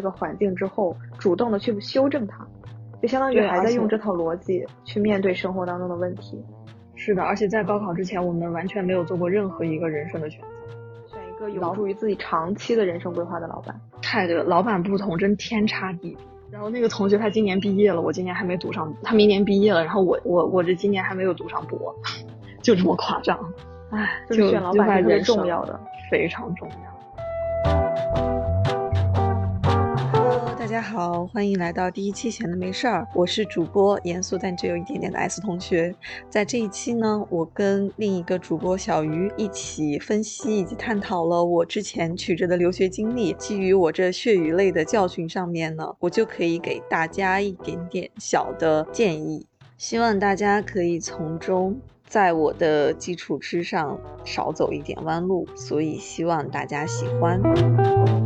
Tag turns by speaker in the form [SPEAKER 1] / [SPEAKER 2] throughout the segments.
[SPEAKER 1] 这个环境之后，主动的去修正它，就相当于还在用这套逻辑去面对生活当中的问题。
[SPEAKER 2] 是的，而且在高考之前，我们完全没有做过任何一个人生的选择，
[SPEAKER 1] 选一个有助于自己长期的人生规划的老板。
[SPEAKER 2] 太对了，老板不同真天差地别。然后那个同学他今年毕业了，我今年还没读上，他明年毕业了，然后我我我这今年还没有读上博，就这么夸张。唉，就
[SPEAKER 1] 选老板是特别重要的，
[SPEAKER 2] 非常重要。
[SPEAKER 3] 家好，欢迎来到第一期闲的没事儿，我是主播严肃但只有一点点的 S 同学。在这一期呢，我跟另一个主播小鱼一起分析以及探讨了我之前曲折的留学经历。基于我这血与泪的教训上面呢，我就可以给大家一点点小的建议，希望大家可以从中在我的基础之上少走一点弯路。所以希望大家喜欢。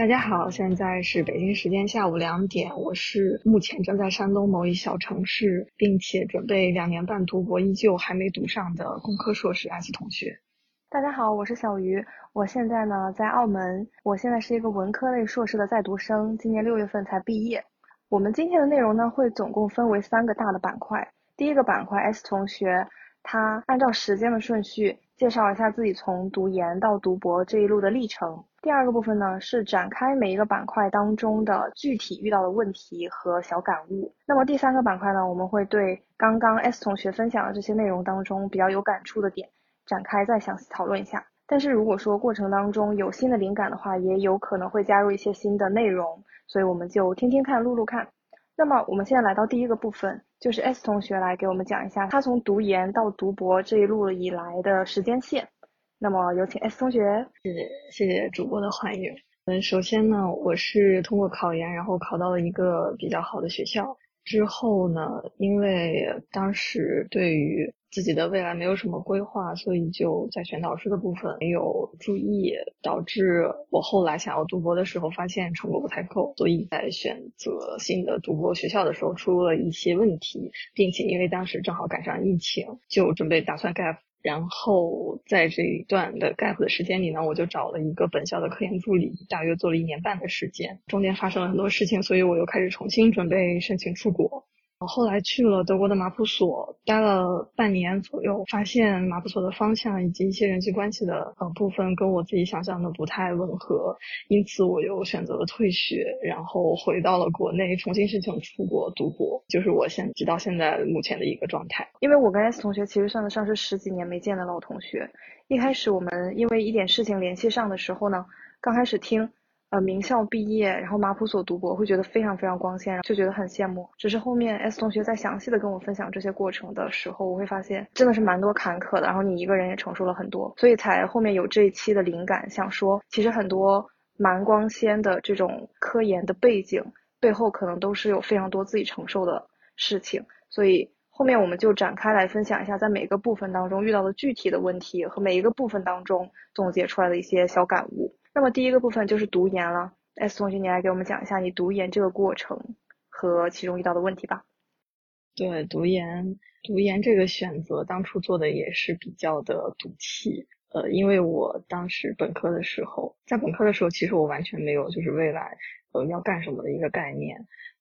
[SPEAKER 2] 大家好，现在是北京时间下午两点，我是目前正在山东某一小城市，并且准备两年半读博，依旧还没读上的工科硕士 S 同学。
[SPEAKER 4] 大家好，我是小鱼，我现在呢在澳门，我现在是一个文科类硕士的在读生，今年六月份才毕业。我们今天的内容呢会总共分为三个大的板块，第一个板块 S 同学他按照时间的顺序介绍一下自己从读研到读博这一路的历程。第二个部分呢，是展开每一个板块当中的具体遇到的问题和小感悟。那么第三个板块呢，我们会对刚刚 S 同学分享的这些内容当中比较有感触的点展开再详细讨论一下。但是如果说过程当中有新的灵感的话，也有可能会加入一些新的内容，所以我们就听听看，录录看。那么我们现在来到第一个部分，就是 S 同学来给我们讲一下他从读研到读博这一路以来的时间线。那么有请 S 同学，
[SPEAKER 2] 谢谢谢谢主播的欢迎。嗯，首先呢，我是通过考研，然后考到了一个比较好的学校。之后呢，因为当时对于自己的未来没有什么规划，所以就在选导师的部分没有注意，导致我后来想要读博的时候发现成果不太够，所以在选择新的读博学校的时候出了一些问题，并且因为当时正好赶上疫情，就准备打算 gap。然后在这一段的 gap 的时间里呢，我就找了一个本校的科研助理，大约做了一年半的时间。中间发生了很多事情，所以我又开始重新准备申请出国。我后来去了德国的马普索，待了半年左右，发现马普索的方向以及一些人际关系的呃部分跟我自己想象的不太吻合，因此我又选择了退学，然后回到了国内，重新申请出国读博，就是我现直到现在目前的一个状态。
[SPEAKER 4] 因为我跟 S 同学其实算得上是十几年没见的老同学，一开始我们因为一点事情联系上的时候呢，刚开始听。呃，名校毕业，然后马普所读博，会觉得非常非常光鲜，就觉得很羡慕。只是后面 S 同学在详细的跟我分享这些过程的时候，我会发现真的是蛮多坎坷的。然后你一个人也承受了很多，所以才后面有这一期的灵感，想说其实很多蛮光鲜的这种科研的背景背后，可能都是有非常多自己承受的事情。所以后面我们就展开来分享一下，在每个部分当中遇到的具体的问题和每一个部分当中总结出来的一些小感悟。那么第一个部分就是读研了，S 同学，你来给我们讲一下你读研这个过程和其中遇到的问题吧。
[SPEAKER 2] 对，读研，读研这个选择当初做的也是比较的赌气，呃，因为我当时本科的时候，在本科的时候，其实我完全没有就是未来呃要干什么的一个概念，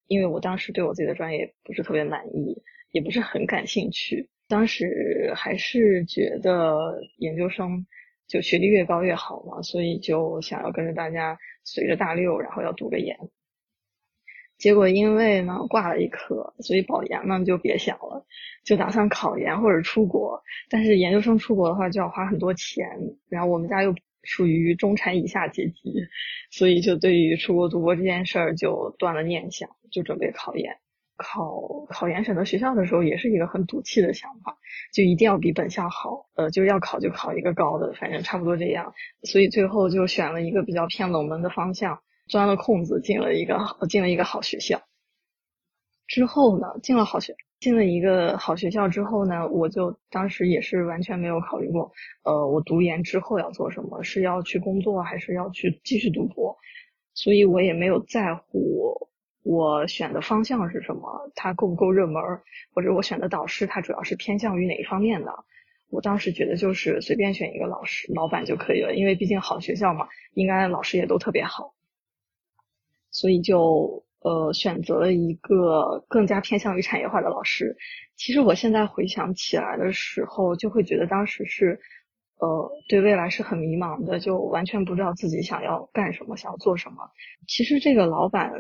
[SPEAKER 2] 因为我当时对我自己的专业不是特别满意，也不是很感兴趣，当时还是觉得研究生。就学历越高越好嘛，所以就想要跟着大家随着大六，然后要读个研。结果因为呢挂了一科，所以保研呢就别想了，就打算考研或者出国。但是研究生出国的话就要花很多钱，然后我们家又属于中产以下阶级，所以就对于出国读博这件事儿就断了念想，就准备考研。考考研选择学校的时候也是一个很赌气的想法，就一定要比本校好，呃，就要考就考一个高的，反正差不多这样。所以最后就选了一个比较偏冷门的方向，钻了空子进了一个进了一个好学校。之后呢，进了好学进了一个好学校之后呢，我就当时也是完全没有考虑过，呃，我读研之后要做什么，是要去工作还是要去继续读博，所以我也没有在乎。我选的方向是什么？它够不够热门？或者我选的导师，它主要是偏向于哪一方面的？我当时觉得就是随便选一个老师老板就可以了，因为毕竟好学校嘛，应该老师也都特别好，所以就呃选择了一个更加偏向于产业化的老师。其实我现在回想起来的时候，就会觉得当时是呃对未来是很迷茫的，就完全不知道自己想要干什么，想要做什么。其实这个老板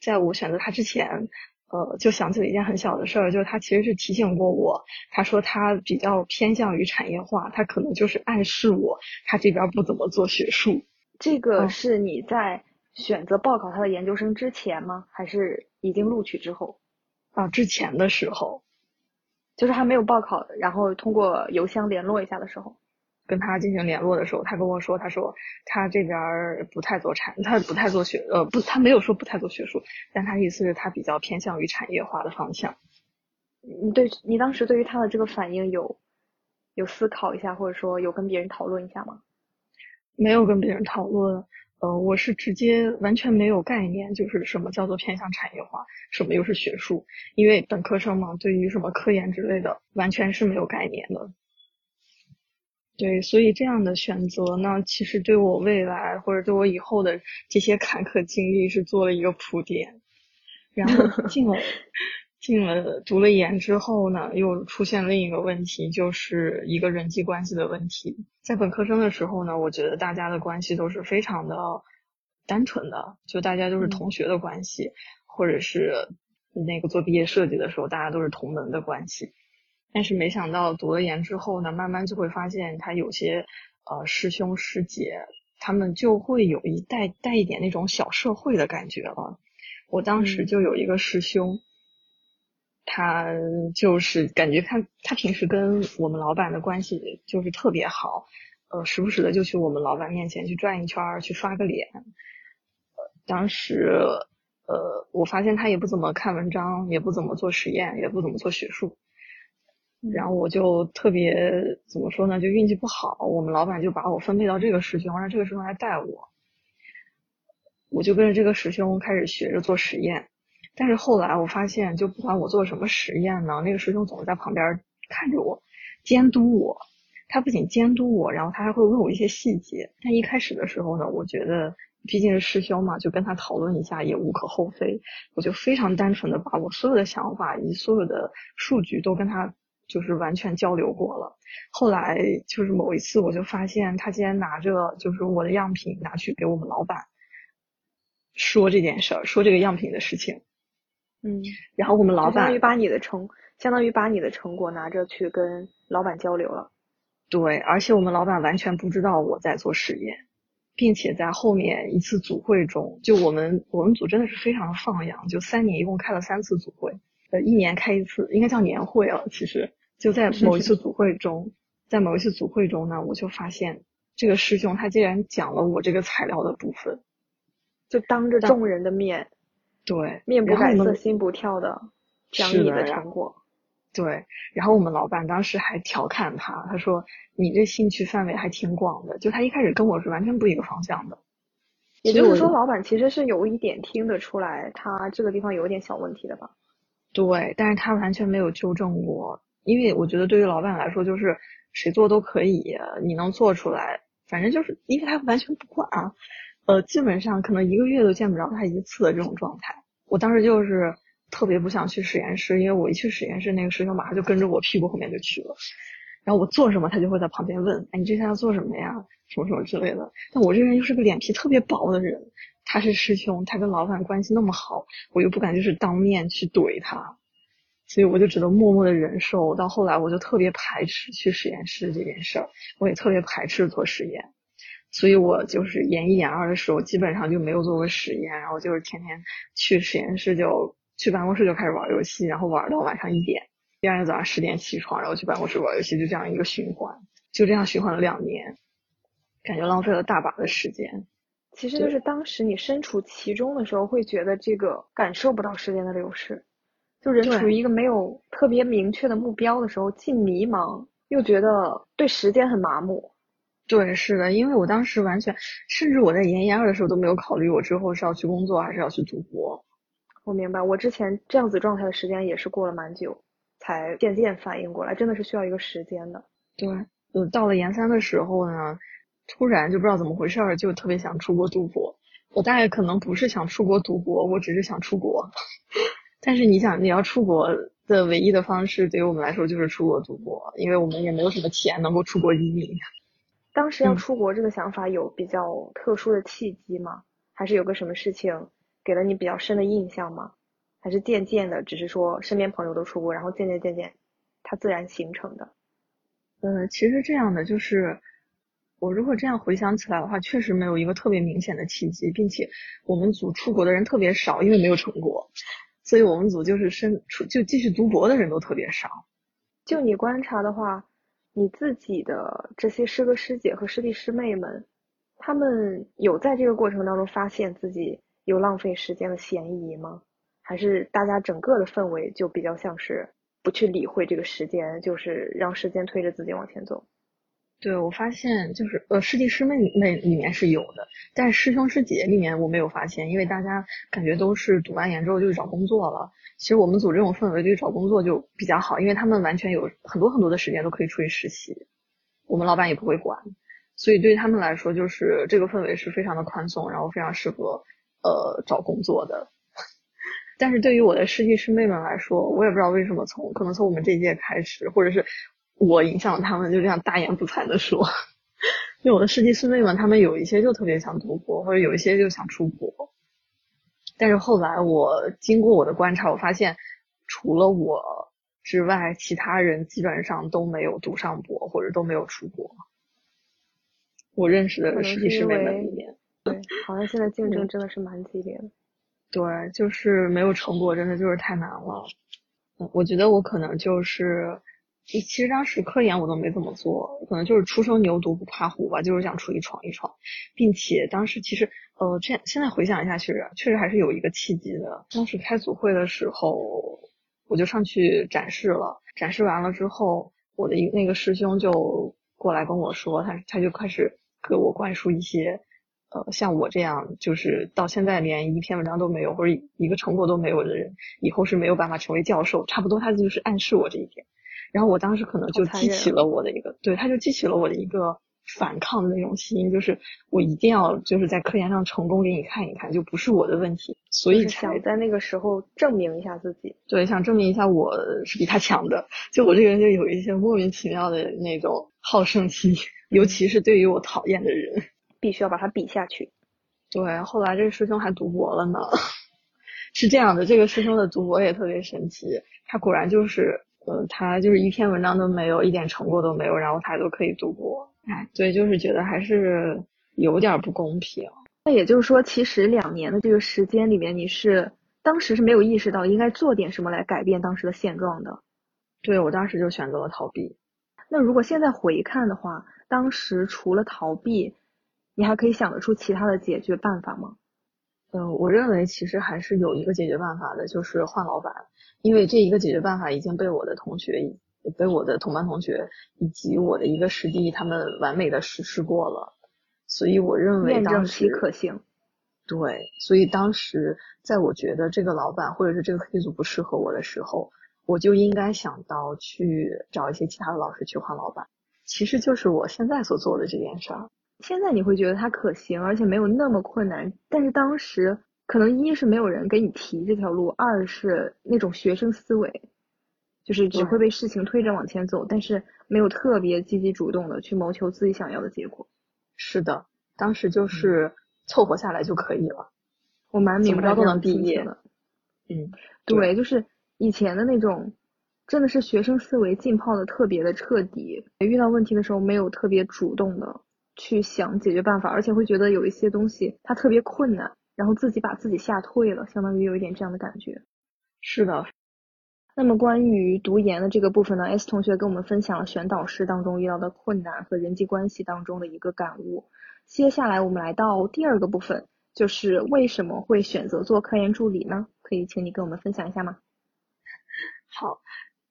[SPEAKER 2] 在我选择他之前。呃，就想起了一件很小的事儿，就是他其实是提醒过我，他说他比较偏向于产业化，他可能就是暗示我他这边不怎么做学术。
[SPEAKER 4] 这个是你在选择报考他的研究生之前吗？还是已经录取之后？
[SPEAKER 2] 啊，之前的时候，
[SPEAKER 4] 就是还没有报考，然后通过邮箱联络一下的时候。
[SPEAKER 2] 跟他进行联络的时候，他跟我说，他说他这边不太做产，他不太做学，呃，不，他没有说不太做学术，但他意思是，他比较偏向于产业化的方向。
[SPEAKER 4] 你对你当时对于他的这个反应有有思考一下，或者说有跟别人讨论一下吗？
[SPEAKER 2] 没有跟别人讨论，呃，我是直接完全没有概念，就是什么叫做偏向产业化，什么又是学术，因为本科生嘛，对于什么科研之类的，完全是没有概念的。对，所以这样的选择呢，其实对我未来或者对我以后的这些坎坷经历是做了一个铺垫。然后 进了进了读了研之后呢，又出现另一个问题，就是一个人际关系的问题。在本科生的时候呢，我觉得大家的关系都是非常的单纯的，就大家都是同学的关系，或者是那个做毕业设计的时候，大家都是同门的关系。但是没想到读了研之后呢，慢慢就会发现他有些呃师兄师姐，他们就会有一带带一点那种小社会的感觉了。我当时就有一个师兄，他就是感觉他他平时跟我们老板的关系就是特别好，呃，时不时的就去我们老板面前去转一圈，去刷个脸。当时呃，我发现他也不怎么看文章，也不怎么做实验，也不怎么做学术。然后我就特别怎么说呢？就运气不好，我们老板就把我分配到这个师兄，让这个师兄来带我。我就跟着这个师兄开始学着做实验。但是后来我发现，就不管我做什么实验呢，那个师兄总是在旁边看着我，监督我。他不仅监督我，然后他还会问我一些细节。但一开始的时候呢，我觉得毕竟是师兄嘛，就跟他讨论一下也无可厚非。我就非常单纯的把我所有的想法以及所有的数据都跟他。就是完全交流过了，后来就是某一次，我就发现他竟然拿着就是我的样品拿去给我们老板说这件事儿，说这个样品的事情。
[SPEAKER 4] 嗯，
[SPEAKER 2] 然后我们老板
[SPEAKER 4] 相当于把你的成，相当于把你的成果拿着去跟老板交流了。
[SPEAKER 2] 对，而且我们老板完全不知道我在做实验，并且在后面一次组会中，就我们我们组真的是非常放养，就三年一共开了三次组会。呃，一年开一次，应该叫年会了。其实就在某一次组会中，在某一次组会中呢，我就发现这个师兄他竟然讲了我这个材料的部分，
[SPEAKER 4] 就当着众人的面，
[SPEAKER 2] 对，
[SPEAKER 4] 面不改色心不跳的讲你的成果。
[SPEAKER 2] 对，然后我们老板当时还调侃他，他说你这兴趣范围还挺广的，就他一开始跟我是完全不一个方向的。
[SPEAKER 4] 也就是说，老板其实是有一点听得出来，他这个地方有一点小问题的吧。
[SPEAKER 2] 对，但是他完全没有纠正我，因为我觉得对于老板来说，就是谁做都可以，你能做出来，反正就是因为他完全不管啊，呃，基本上可能一个月都见不着他一次的这种状态。我当时就是特别不想去实验室，因为我一去实验室，那个师兄马上就跟着我屁股后面就去了，然后我做什么，他就会在旁边问，哎，你这下要做什么呀？什么什么之类的。但我这个人又是个脸皮特别薄的人。他是师兄，他跟老板关系那么好，我又不敢就是当面去怼他，所以我就只能默默的忍受。到后来，我就特别排斥去实验室这件事儿，我也特别排斥做实验，所以我就是研一研二的时候，基本上就没有做过实验，然后就是天天去实验室就去办公室就开始玩游戏，然后玩到晚上一点，第二天早上十点起床，然后去办公室玩游戏，就这样一个循环，就这样循环了两年，感觉浪费了大把的时间。
[SPEAKER 4] 其实就是当时你身处其中的时候，会觉得这个感受不到时间的流逝，就人处于一个没有特别明确的目标的时候，既迷茫又觉得对时间很麻木。
[SPEAKER 2] 对，是的，因为我当时完全，甚至我在研研二的时候都没有考虑我之后是要去工作还是要去读博。
[SPEAKER 4] 我明白，我之前这样子状态的时间也是过了蛮久，才渐渐反应过来，真的是需要一个时间的。
[SPEAKER 2] 对，呃，到了研三的时候呢，突然就不知道怎么回事儿，就特别想出国读博。我大概可能不是想出国读博，我只是想出国。但是你想，你要出国的唯一的方式，对于我们来说就是出国读博，因为我们也没有什么钱能够出国移民。
[SPEAKER 4] 当时要出国这个想法有比较特殊的契机吗？还是有个什么事情给了你比较深的印象吗？还是渐渐的，只是说身边朋友都出国，然后渐渐渐渐，它自然形成的？
[SPEAKER 2] 呃，其实这样的就是，我如果这样回想起来的话，确实没有一个特别明显的契机，并且我们组出国的人特别少，因为没有成果，所以我们组就是身出就继续读博的人都特别少。
[SPEAKER 4] 就你观察的话，你自己的这些师哥师姐和师弟师妹们，他们有在这个过程当中发现自己有浪费时间的嫌疑吗？还是大家整个的氛围就比较像是？不去理会这个时间，就是让时间推着自己往前走。
[SPEAKER 2] 对，我发现就是呃师弟师妹那里面是有的，但是师兄师姐里面我没有发现，因为大家感觉都是读完研之后就去找工作了。其实我们组这种氛围对于找工作就比较好，因为他们完全有很多很多的时间都可以出去实习，我们老板也不会管，所以对于他们来说就是这个氛围是非常的宽松，然后非常适合呃找工作的。但是对于我的师弟师妹们来说，我也不知道为什么，从可能从我们这一届开始，或者是我影响他们，就这样大言不惭的说，因为我的师弟师妹们，他们有一些就特别想读博，或者有一些就想出国。但是后来我经过我的观察，我发现除了我之外，其他人基本上都没有读上博，或者都没有出国。我认识的师弟师妹们里面，
[SPEAKER 4] 对，好像现在竞争真的是蛮激烈的。
[SPEAKER 2] 对，就是没有成果，真的就是太难了。嗯，我觉得我可能就是，其实当时科研我都没怎么做，可能就是初生牛犊不怕虎吧，就是想出去闯一闯，并且当时其实，呃，这现在回想一下，其实确实还是有一个契机的。当时开组会的时候，我就上去展示了，展示完了之后，我的一那个师兄就过来跟我说，他他就开始给我灌输一些。呃，像我这样，就是到现在连一篇文章都没有，或者一个成果都没有的人，以后是没有办法成为教授。差不多，他就是暗示我这一点。然后我当时可能就激起了我的一个，对，他就激起了我的一个反抗的那种心，就是我一定要就是在科研上成功给你看一看，就不是我的问题。所以
[SPEAKER 4] 想在那个时候证明一下自己。
[SPEAKER 2] 对，想证明一下我是比他强的。就我这个人就有一些莫名其妙的那种好胜心，尤其是对于我讨厌的人。
[SPEAKER 4] 必须要把他比下去。
[SPEAKER 2] 对，后来这个师兄还读博了呢。是这样的，这个师兄的读博也特别神奇。他果然就是，呃，他就是一篇文章都没有，一点成果都没有，然后他都可以读博。哎，对，就是觉得还是有点不公平。
[SPEAKER 4] 那也就是说，其实两年的这个时间里面，你是当时是没有意识到应该做点什么来改变当时的现状的。
[SPEAKER 2] 对，我当时就选择了逃避。
[SPEAKER 4] 那如果现在回看的话，当时除了逃避，你还可以想得出其他的解决办法吗？
[SPEAKER 2] 嗯，我认为其实还是有一个解决办法的，就是换老板。因为这一个解决办法已经被我的同学、被我的同班同学以及我的一个师弟他们完美的实施过了，所以我认为当时
[SPEAKER 4] 可行。
[SPEAKER 2] 对，所以当时在我觉得这个老板或者是这个课题组不适合我的时候，我就应该想到去找一些其他的老师去换老板。其实就是我现在所做的这件事儿。
[SPEAKER 4] 现在你会觉得它可行，而且没有那么困难。但是当时可能一是没有人给你提这条路，二是那种学生思维，就是只会被事情推着往前走，但是没有特别积极主动的去谋求自己想要的结果。
[SPEAKER 2] 是的，当时就是凑合下来就可以了。
[SPEAKER 4] 我蛮明白
[SPEAKER 2] 都能毕业
[SPEAKER 4] 的。
[SPEAKER 2] 嗯，
[SPEAKER 4] 对，就是以前的那种，真的是学生思维浸泡的特别的彻底，遇到问题的时候没有特别主动的。去想解决办法，而且会觉得有一些东西它特别困难，然后自己把自己吓退了，相当于有一点这样的感觉。
[SPEAKER 2] 是的。
[SPEAKER 4] 那么关于读研的这个部分呢，S 同学跟我们分享了选导师当中遇到的困难和人际关系当中的一个感悟。接下来我们来到第二个部分，就是为什么会选择做科研助理呢？可以请你跟我们分享一下吗？
[SPEAKER 2] 好。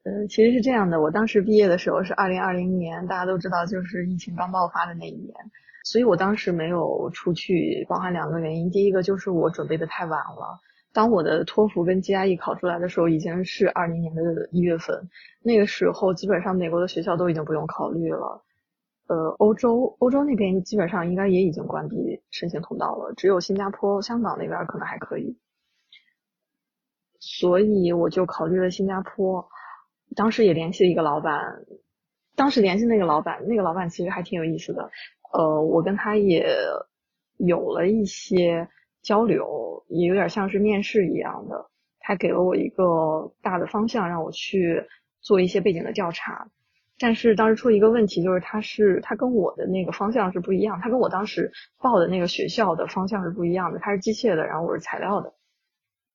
[SPEAKER 2] 呃，其实是这样的，我当时毕业的时候是二零二零年，大家都知道就是疫情刚爆发的那一年，所以我当时没有出去，包含两个原因，第一个就是我准备的太晚了，当我的托福跟 GRE 考出来的时候，已经是二零年的一月份。那个时候，基本上美国的学校都已经不用考虑了。呃，欧洲欧洲那边基本上应该也已经关闭申请通道了，只有新加坡、香港那边可能还可以。所以我就考虑了新加坡。当时也联系了一个老板，当时联系那个老板，那个老板其实还挺有意思的。呃，我跟他也有了一些。交流也有点像是面试一样的，他给了我一个大的方向，让我去做一些背景的调查。但是当时出了一个问题，就是他是他跟我的那个方向是不一样，他跟我当时报的那个学校的方向是不一样的。他是机械的，然后我是材料的。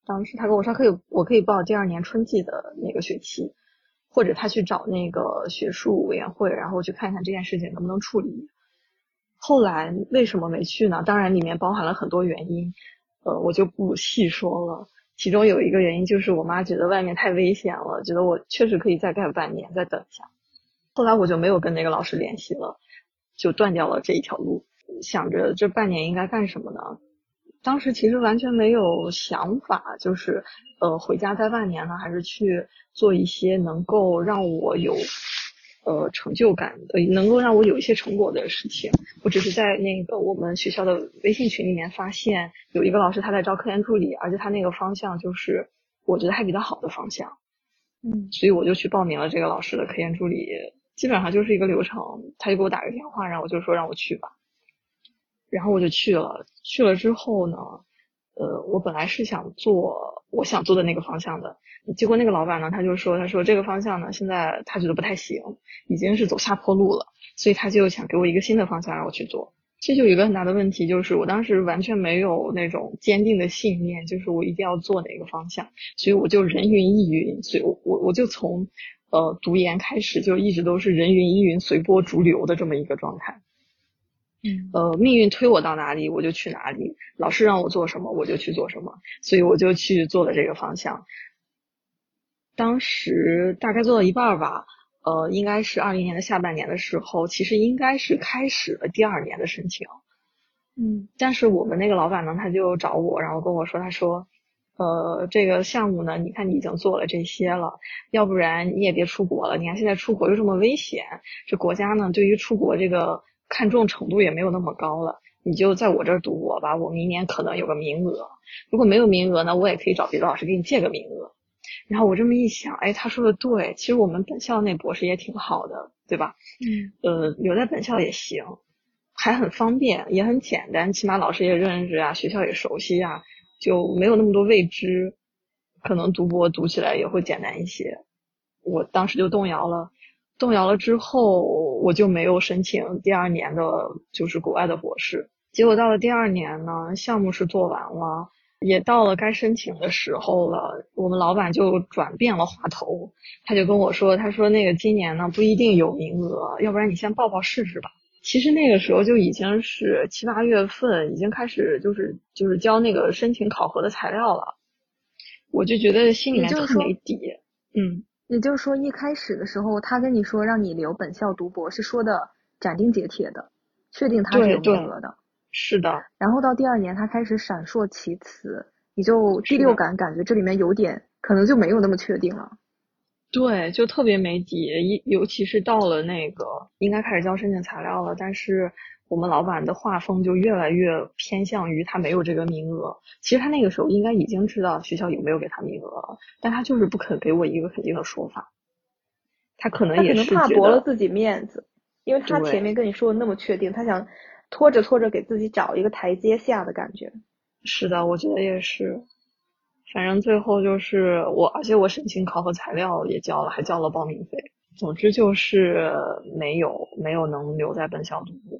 [SPEAKER 2] 当时他跟我说可以，我可以报第二年春季的那个学期，或者他去找那个学术委员会，然后去看一看这件事情能不能处理。后来为什么没去呢？当然里面包含了很多原因，呃，我就不细说了。其中有一个原因就是我妈觉得外面太危险了，觉得我确实可以再干半年，再等一下。后来我就没有跟那个老师联系了，就断掉了这一条路。想着这半年应该干什么呢？当时其实完全没有想法，就是呃回家待半年呢，还是去做一些能够让我有。呃，成就感呃，能够让我有一些成果的事情。我只是在那个我们学校的微信群里面发现有一个老师他在招科研助理，而且他那个方向就是我觉得还比较好的方向。
[SPEAKER 4] 嗯，
[SPEAKER 2] 所以我就去报名了这个老师的科研助理，基本上就是一个流程。他就给我打个电话，然后我就说让我去吧，然后我就去了。去了之后呢，呃，我本来是想做我想做的那个方向的。结果那个老板呢，他就说，他说这个方向呢，现在他觉得不太行，已经是走下坡路了，所以他就想给我一个新的方向让我去做。这就有一个很大的问题，就是我当时完全没有那种坚定的信念，就是我一定要做哪个方向，所以我就人云亦云，所以我我我就从呃读研开始就一直都是人云亦云、随波逐流的这么一个状态。
[SPEAKER 4] 嗯，
[SPEAKER 2] 呃，命运推我到哪里我就去哪里，老师让我做什么我就去做什么，所以我就去做了这个方向。当时大概做到一半吧，呃，应该是二零年的下半年的时候，其实应该是开始了第二年的申请。
[SPEAKER 4] 嗯，
[SPEAKER 2] 但是我们那个老板呢，他就找我，然后跟我说，他说，呃，这个项目呢，你看你已经做了这些了，要不然你也别出国了。你看现在出国又这么危险，这国家呢对于出国这个看重程度也没有那么高了，你就在我这儿读博吧，我明年可能有个名额。如果没有名额呢，我也可以找别的老师给你借个名额。然后我这么一想，哎，他说的对，其实我们本校那博士也挺好的，对吧？
[SPEAKER 4] 嗯，
[SPEAKER 2] 呃，留在本校也行，还很方便，也很简单，起码老师也认识啊，学校也熟悉啊，就没有那么多未知，可能读博读起来也会简单一些。我当时就动摇了，动摇了之后，我就没有申请第二年的，就是国外的博士。结果到了第二年呢，项目是做完了。也到了该申请的时候了，我们老板就转变了话头，他就跟我说，他说那个今年呢不一定有名额，要不然你先报报试试吧。其实那个时候就已经是七八月份，已经开始就是就是交那个申请考核的材料了，我就觉得心里面特没底。嗯，
[SPEAKER 4] 也就是说一开始的时候，他跟你说让你留本校读博，是说的斩钉截铁的，确定他是有名额的。
[SPEAKER 2] 是的，
[SPEAKER 4] 然后到第二年，他开始闪烁其词，你就第六感感觉这里面有点可能就没有那么确定了。
[SPEAKER 2] 对，就特别没底，一尤其是到了那个应该开始交申请材料了，但是我们老板的画风就越来越偏向于他没有这个名额。其实他那个时候应该已经知道学校有没有给他名额了，但他就是不肯给我一个肯定的说法。他可能也
[SPEAKER 4] 是怕驳了自己面子，因为他前面跟你说的那么确定，他想。拖着拖着，给自己找一个台阶下的感觉。
[SPEAKER 2] 是的，我觉得也是。反正最后就是我，而且我申请考核材料也交了，还交了报名费。总之就是没有没有能留在本校读博，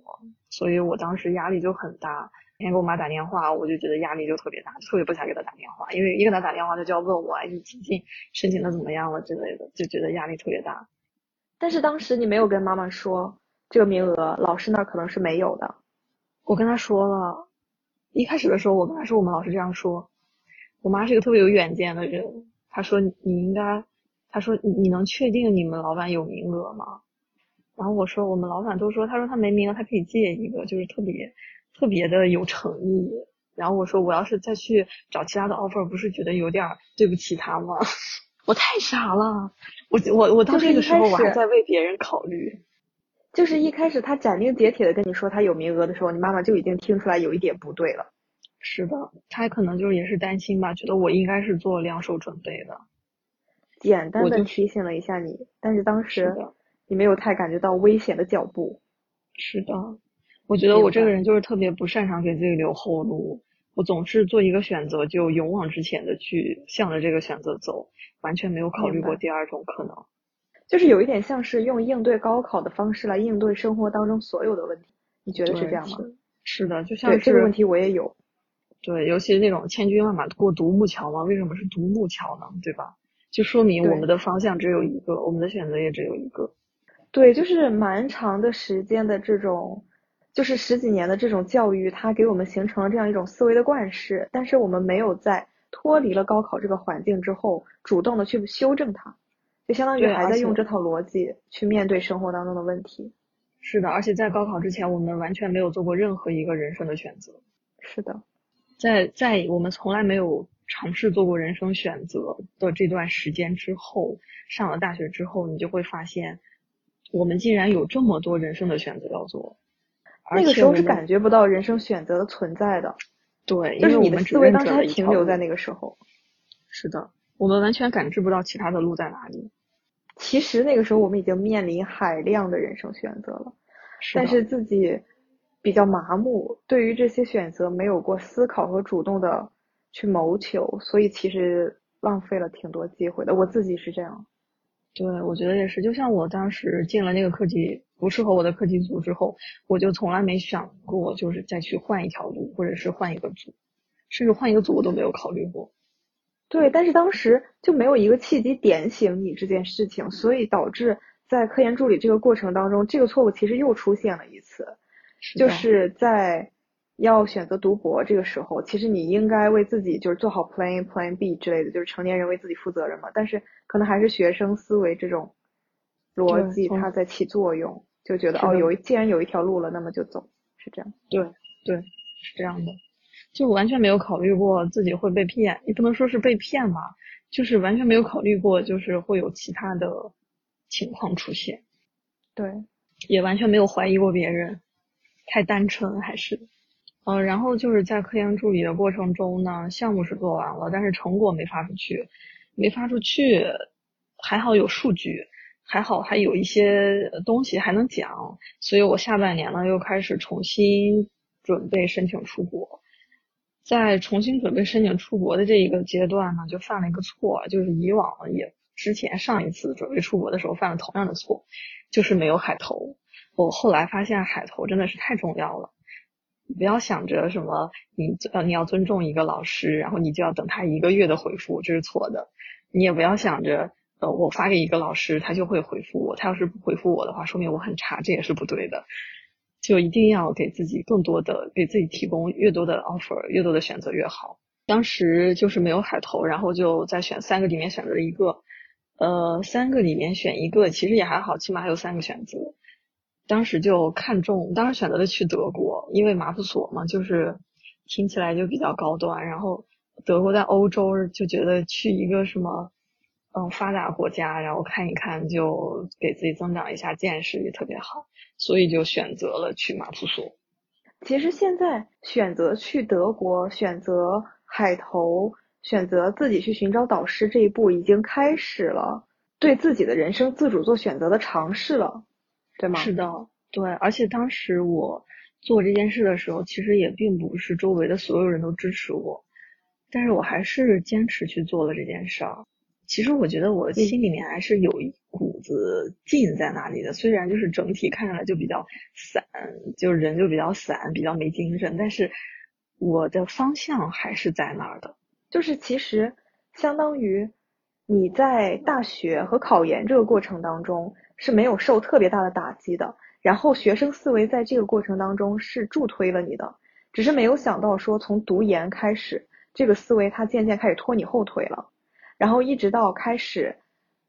[SPEAKER 2] 所以我当时压力就很大。那天给我妈打电话，我就觉得压力就特别大，特别不想给她打电话，因为一给她打电话，她就要问我，哎，你最近申请的怎么样了之类的，就觉得压力特别大。
[SPEAKER 4] 但是当时你没有跟妈妈说这个名额，老师那儿可能是没有的。
[SPEAKER 2] 我跟他说了，一开始的时候我跟他说我们老师这样说，我妈是个特别有远见的人，她说你应该，她说你你能确定你们老板有名额吗？然后我说我们老板都说，他说他没名额，他可以借一个，就是特别特别的有诚意。然后我说我要是再去找其他的 offer，不是觉得有点对不起他吗？我太傻了，我我我到这个时候我还在为别人考虑。
[SPEAKER 4] 就是一开始他斩钉截铁的跟你说他有名额的时候，你妈妈就已经听出来有一点不对了。
[SPEAKER 2] 是的，他可能就是也是担心吧，觉得我应该是做两手准备的。
[SPEAKER 4] 简单的提醒了一下你，但是当时你没有太感觉到危险的脚步。
[SPEAKER 2] 是的，我觉得我这个人就是特别不擅长给自己留后路，我总是做一个选择就勇往直前的去向着这个选择走，完全没有考虑过第二种可能。
[SPEAKER 4] 就是有一点像是用应对高考的方式来应对生活当中所有的问题，你觉得是这样吗？
[SPEAKER 2] 是的，就像是
[SPEAKER 4] 这个问题我也有。
[SPEAKER 2] 对，尤其是那种千军万马过独木桥嘛，为什么是独木桥呢？对吧？就说明我们的方向只有一个，我们的选择也只有一个。
[SPEAKER 4] 对，就是蛮长的时间的这种，就是十几年的这种教育，它给我们形成了这样一种思维的惯式。但是我们没有在脱离了高考这个环境之后，主动的去修正它，就相当于还在用这套逻辑去面对生活当中的问题。
[SPEAKER 2] 是的，而且在高考之前，我们完全没有做过任何一个人生的选择。
[SPEAKER 4] 是的。
[SPEAKER 2] 在在我们从来没有尝试做过人生选择的这段时间之后，上了大学之后，你就会发现，我们竟然有这么多人生的选择要做。
[SPEAKER 4] 那个时候是感觉不到人生选择的存在的。
[SPEAKER 2] 对，
[SPEAKER 4] 就是
[SPEAKER 2] 你的
[SPEAKER 4] 思维当时还停留在那个时候。
[SPEAKER 2] 是的，我们完全感知不到其他的路在哪里。
[SPEAKER 4] 其实那个时候我们已经面临海量的人生选择了，但是自己。比较麻木，对于这些选择没有过思考和主动的去谋求，所以其实浪费了挺多机会的。我自己是这样。
[SPEAKER 2] 对，我觉得也是。就像我当时进了那个课题不适合我的课题组之后，我就从来没想过就是再去换一条路，或者是换一个组，甚至换一个组我都没有考虑过。
[SPEAKER 4] 对，但是当时就没有一个契机点醒你这件事情，所以导致在科研助理这个过程当中，这个错误其实又出现了一次。就是在要选择读博这个时候，其实你应该为自己就是做好 Plan Plan B 之类的，就是成年人为自己负责任嘛。但是可能还是学生思维这种逻辑它在起作用，就觉得哦，有既然有一条路了，那么就走，是这样。
[SPEAKER 2] 对对，是这样的。就完全没有考虑过自己会被骗，也不能说是被骗吧，就是完全没有考虑过就是会有其他的情况出现。
[SPEAKER 4] 对，
[SPEAKER 2] 也完全没有怀疑过别人。太单纯还是，嗯，然后就是在科研助理的过程中呢，项目是做完了，但是成果没发出去，没发出去，还好有数据，还好还有一些东西还能讲，所以我下半年呢又开始重新准备申请出国，在重新准备申请出国的这一个阶段呢，就犯了一个错，就是以往也之前上一次准备出国的时候犯了同样的错，就是没有海投。我后来发现海投真的是太重要了，不要想着什么你呃你要尊重一个老师，然后你就要等他一个月的回复，这是错的。你也不要想着呃我发给一个老师他就会回复我，他要是不回复我的话，说明我很差，这也是不对的。就一定要给自己更多的给自己提供越多的 offer，越多的选择越好。当时就是没有海投，然后就在选三个里面选择了一个，呃三个里面选一个其实也还好，起码还有三个选择。当时就看中，当时选择了去德国，因为马普索嘛，就是听起来就比较高端。然后德国在欧洲，就觉得去一个什么嗯发达国家，然后看一看，就给自己增长一下见识也特别好，所以就选择了去马普索。
[SPEAKER 4] 其实现在选择去德国，选择海投，选择自己去寻找导师这一步，已经开始了对自己的人生自主做选择的尝试了。对吗？
[SPEAKER 2] 是的，对，而且当时我做这件事的时候，其实也并不是周围的所有人都支持我，但是我还是坚持去做了这件事儿。其实我觉得我心里面还是有一股子劲在那里的，虽然就是整体看上来就比较散，就人就比较散，比较没精神，但是我的方向还是在那儿的。
[SPEAKER 4] 就是其实相当于你在大学和考研这个过程当中。是没有受特别大的打击的，然后学生思维在这个过程当中是助推了你的，只是没有想到说从读研开始，这个思维它渐渐开始拖你后腿了，然后一直到开始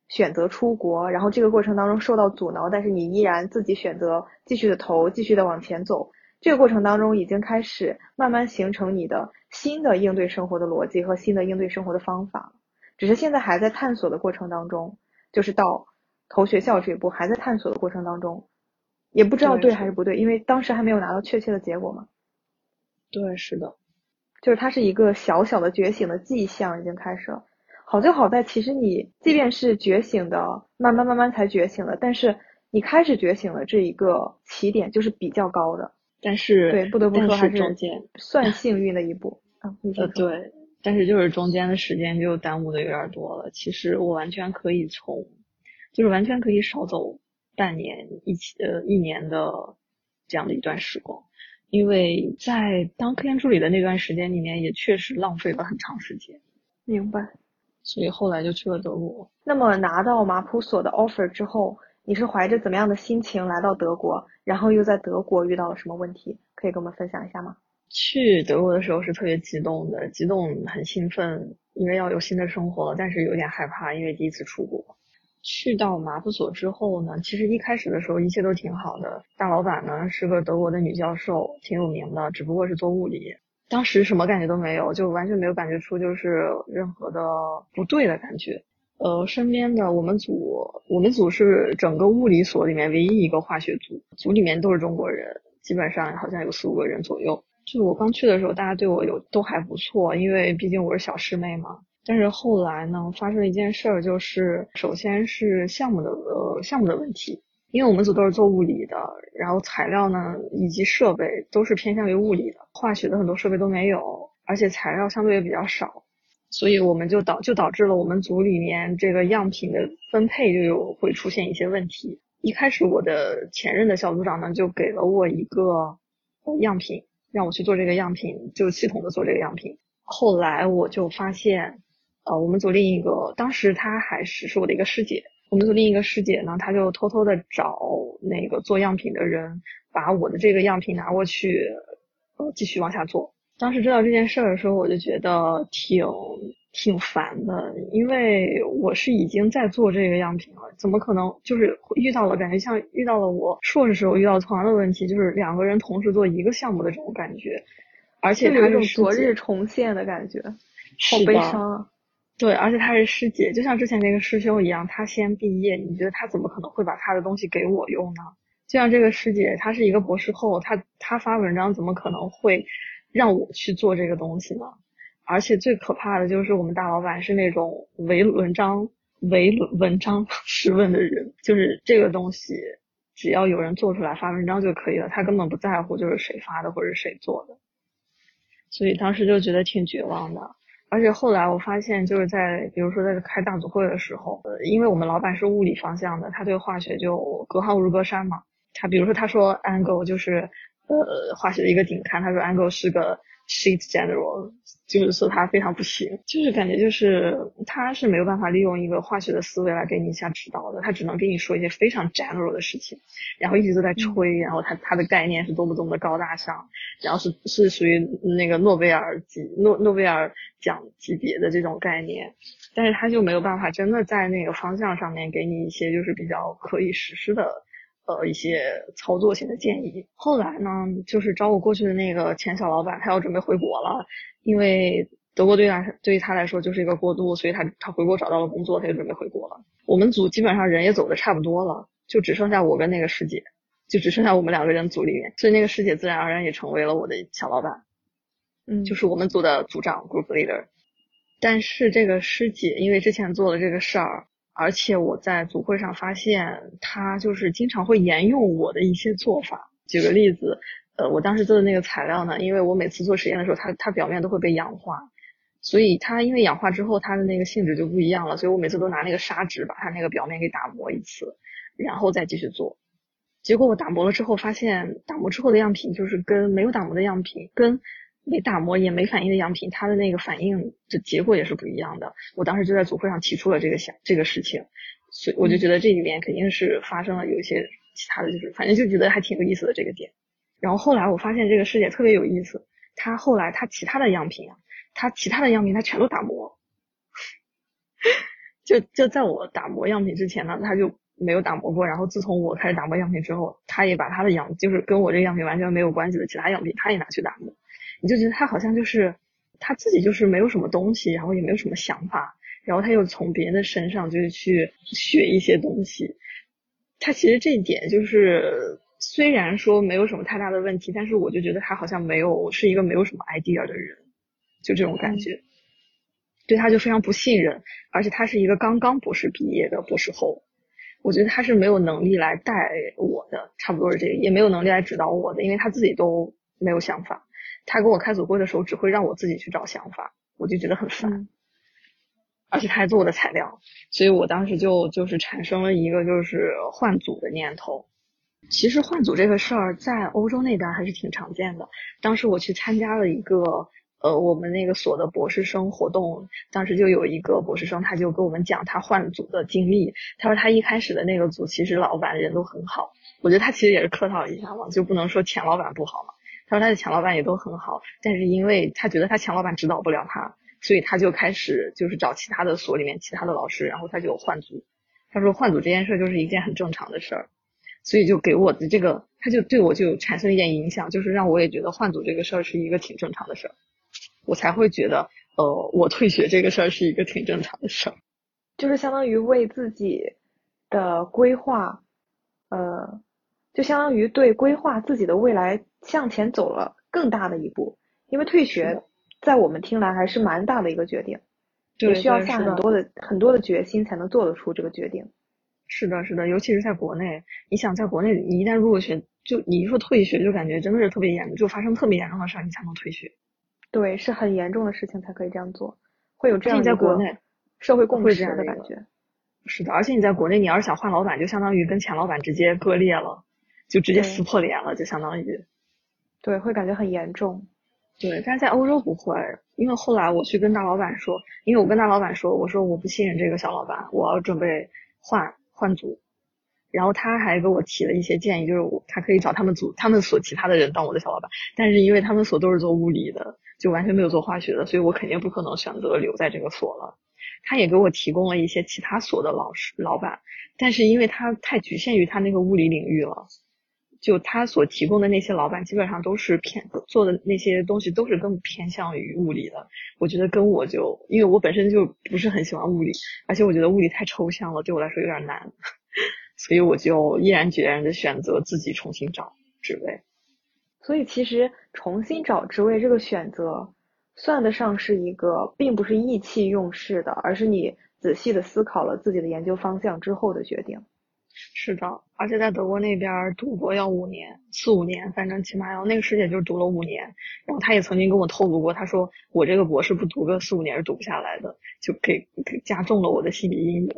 [SPEAKER 4] 选择出国，然后这个过程当中受到阻挠，但是你依然自己选择继续的投，继续的往前走，这个过程当中已经开始慢慢形成你的新的应对生活的逻辑和新的应对生活的方法，只是现在还在探索的过程当中，就是到投学校这一步还在探索的过程当中，也不知道对还是不对，因为当时还没有拿到确切的结果嘛。
[SPEAKER 2] 对，是的，
[SPEAKER 4] 就是它是一个小小的觉醒的迹象，已经开始了。好就好在，其实你即便是觉醒的，慢慢慢慢才觉醒的，但是你开始觉醒了这一个起点就是比较高的。
[SPEAKER 2] 但是
[SPEAKER 4] 对，不得不说还是算幸运的一步啊。
[SPEAKER 2] 呃，对，但是就是中间的时间就耽误的有点多了。其实我完全可以从，就是完全可以少走半年一起呃一年的这样的一段时光。因为在当科研助理的那段时间里面，也确实浪费了很长时间。
[SPEAKER 4] 明白。
[SPEAKER 2] 所以后来就去了德国。
[SPEAKER 4] 那么拿到马普所的 offer 之后，你是怀着怎么样的心情来到德国？然后又在德国遇到了什么问题？可以跟我们分享一下吗？
[SPEAKER 2] 去德国的时候是特别激动的，激动很兴奋，因为要有新的生活了，但是有点害怕，因为第一次出国。去到马普所之后呢，其实一开始的时候一切都挺好的。大老板呢是个德国的女教授，挺有名的，只不过是做物理。当时什么感觉都没有，就完全没有感觉出就是任何的不对的感觉。呃，身边的我们组，我们组是整个物理所里面唯一一个化学组，组里面都是中国人，基本上好像有四五个人左右。就我刚去的时候，大家对我有都还不错，因为毕竟我是小师妹嘛。但是后来呢，发生了一件事儿，就是首先是项目的呃项目的问题，因为我们组都是做物理的，然后材料呢以及设备都是偏向于物理的，化学的很多设备都没有，而且材料相对也比较少，所以我们就导就导致了我们组里面这个样品的分配就有会出现一些问题。一开始我的前任的小组长呢就给了我一个样品，让我去做这个样品，就系统的做这个样品。后来我就发现。呃，我们组另一个，当时她还是是我的一个师姐。我们组另一个师姐呢，她就偷偷的找那个做样品的人，把我的这个样品拿过去，呃，继续往下做。当时知道这件事儿的时候，我就觉得挺挺烦的，因为我是已经在做这个样品了，怎么可能就是遇到了感觉像遇到了我硕士时候遇到同样的问题，就是两个人同时做一个项目的这种感觉，而且
[SPEAKER 4] 有一种昨日重现的感觉，好悲伤啊。
[SPEAKER 2] 对，而且他是师姐，就像之前那个师兄一样，他先毕业，你觉得他怎么可能会把他的东西给我用呢？就像这个师姐，她是一个博士后，她她发文章怎么可能会让我去做这个东西呢？而且最可怕的就是我们大老板是那种唯文章唯文章是问的人，就是这个东西只要有人做出来发文章就可以了，他根本不在乎就是谁发的或者谁做的，所以当时就觉得挺绝望的。而且后来我发现，就是在比如说在开大组会的时候，呃，因为我们老板是物理方向的，他对化学就隔行如隔山嘛。他比如说他说 angle 就是呃化学的一个顶刊，他说 angle 是个 sheet general。就是说他非常不行，就是感觉就是他是没有办法利用一个化学的思维来给你一下指导的，他只能给你说一些非常 general 的事情，然后一直都在吹，然后他他的概念是多么多么的高大上，然后是是属于那个诺贝尔级诺诺贝尔奖级别的这种概念，但是他就没有办法真的在那个方向上面给你一些就是比较可以实施的。呃，一些操作性的建议。后来呢，就是找我过去的那个前小老板，他要准备回国了，因为德国对他对于他来说就是一个过渡，所以他他回国找到了工作，他就准备回国了。我们组基本上人也走的差不多了，就只剩下我跟那个师姐，就只剩下我们两个人组里面，所以那个师姐自然而然也成为了我的小老板，
[SPEAKER 4] 嗯，
[SPEAKER 2] 就是我们组的组长 group leader。但是这个师姐因为之前做了这个事儿。而且我在组会上发现，他就是经常会沿用我的一些做法。举个例子，呃，我当时做的那个材料呢，因为我每次做实验的时候，它它表面都会被氧化，所以它因为氧化之后，它的那个性质就不一样了。所以我每次都拿那个砂纸把它那个表面给打磨一次，然后再继续做。结果我打磨了之后，发现打磨之后的样品就是跟没有打磨的样品跟。没打磨也没反应的样品，它的那个反应的结果也是不一样的。我当时就在组会上提出了这个想这个事情，所以我就觉得这里面肯定是发生了有一些其他的就是，反正就觉得还挺有意思的这个点。然后后来我发现这个师姐特别有意思，她后来她其他的样品啊，她其他的样品她全都打磨，就就在我打磨样品之前呢，她就没有打磨过。然后自从我开始打磨样品之后，她。也把他的样，就是跟我这个样品完全没有关系的其他样品，他也拿去打磨。你就觉得他好像就是他自己就是没有什么东西，然后也没有什么想法，然后他又从别人的身上就是去学一些东西。他其实这一点就是虽然说没有什么太大的问题，但是我就觉得他好像没有是一个没有什么 idea 的人，就这种感觉。对他就非常不信任，而且他是一个刚刚博士毕业的博士后，我觉得他是没有能力来带我的，差不多是这个，也没有能力来指导我的，因为他自己都没有想法。他给我开组会的时候，只会让我自己去找想法，我就觉得很烦。而且他还做我的材料，所以我当时就就是产生了一个就是换组的念头。其实换组这个事儿在欧洲那边还是挺常见的。当时我去参加了一个。呃，我们那个所的博士生活动，当时就有一个博士生，他就跟我们讲他换组的经历。他说他一开始的那个组，其实老板人都很好。我觉得他其实也是客套一下嘛，就不能说前老板不好嘛。他说他的强老板也都很好，但是因为他觉得他强老板指导不了他，所以他就开始就是找其他的所里面其他的老师，然后他就换组。他说换组这件事就是一件很正常的事儿，所以就给我的这个，他就对我就产生一点影响，就是让我也觉得换组这个事儿是一个挺正常的事儿。我才会觉得，呃，我退学这个事儿是一个挺正常的事儿，
[SPEAKER 4] 就是相当于为自己的规划，呃，就相当于对规划自己的未来向前走了更大的一步。因为退学，在我们听来还是蛮大的一个决定，也需要下很多的很多的决心才能做得出这个决定。
[SPEAKER 2] 是的，是的，尤其是在国内，你想在国内，你一旦入学，就你一说退学，就感觉真的是特别严重，就发生特别严重的事儿，你才能退学。
[SPEAKER 4] 对，是很严重的事情才可以这样做，会有这样
[SPEAKER 2] 在国内
[SPEAKER 4] 社会共识的感觉。
[SPEAKER 2] 是的，而且你在国内，你要是想换老板，就相当于跟前老板直接割裂了，就直接撕破脸了，就相当于。
[SPEAKER 4] 对，会感觉很严重。
[SPEAKER 2] 对，但是在欧洲不会，因为后来我去跟大老板说，因为我跟大老板说，我说我不信任这个小老板，我要准备换换组。然后他还给我提了一些建议，就是我他可以找他们组他们所其他的人当我的小老板，但是因为他们所都是做物理的，就完全没有做化学的，所以我肯定不可能选择留在这个所了。他也给我提供了一些其他所的老师老板，但是因为他太局限于他那个物理领域了，就他所提供的那些老板基本上都是偏做的那些东西都是更偏向于物理的。我觉得跟我就因为我本身就不是很喜欢物理，而且我觉得物理太抽象了，对我来说有点难。所以我就毅然决然的选择自己重新找职位。
[SPEAKER 4] 所以其实重新找职位这个选择，算得上是一个并不是意气用事的，而是你仔细的思考了自己的研究方向之后的决定。
[SPEAKER 2] 是的，而且在德国那边读博要五年，四五年，反正起码要那个师姐就是读了五年。然后她也曾经跟我透露过，她说我这个博士不读个四五年是读不下来的，就给给加重了我的心理阴影。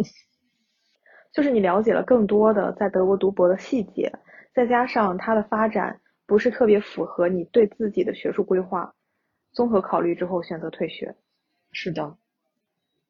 [SPEAKER 4] 就是你了解了更多的在德国读博的细节，再加上它的发展不是特别符合你对自己的学术规划，综合考虑之后选择退学。
[SPEAKER 2] 是的，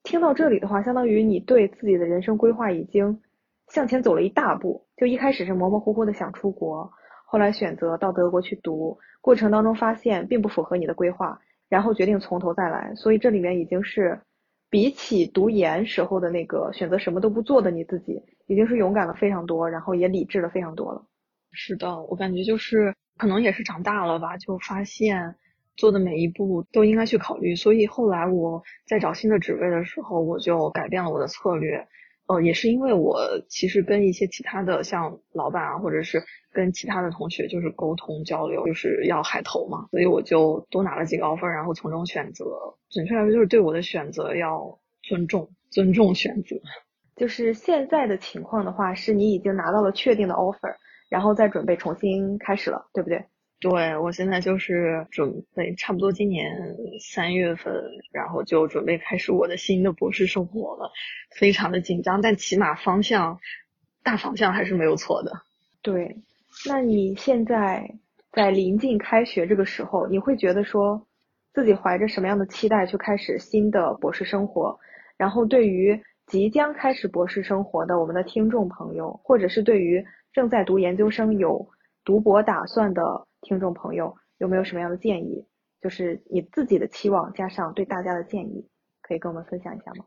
[SPEAKER 4] 听到这里的话，相当于你对自己的人生规划已经向前走了一大步。就一开始是模模糊糊的想出国，后来选择到德国去读，过程当中发现并不符合你的规划，然后决定从头再来。所以这里面已经是。比起读研时候的那个选择什么都不做的你自己，已经是勇敢了非常多，然后也理智了非常多了。
[SPEAKER 2] 是的，我感觉就是可能也是长大了吧，就发现做的每一步都应该去考虑。所以后来我在找新的职位的时候，我就改变了我的策略。呃，也是因为我其实跟一些其他的像老板啊，或者是跟其他的同学就是沟通交流，就是要海投嘛，所以我就多拿了几个 offer，然后从中选择。准确来说，就是对我的选择要尊重，尊重选择。
[SPEAKER 4] 就是现在的情况的话，是你已经拿到了确定的 offer，然后再准备重新开始了，对不对？
[SPEAKER 2] 对，我现在就是准备差不多今年三月份，然后就准备开始我的新的博士生活了，非常的紧张，但起码方向大方向还是没有错的。
[SPEAKER 4] 对，那你现在在临近开学这个时候，你会觉得说自己怀着什么样的期待去开始新的博士生活？然后对于即将开始博士生活的我们的听众朋友，或者是对于正在读研究生有读博打算的。听众朋友有没有什么样的建议？就是你自己的期望加上对大家的建议，可以跟我们分享一下吗？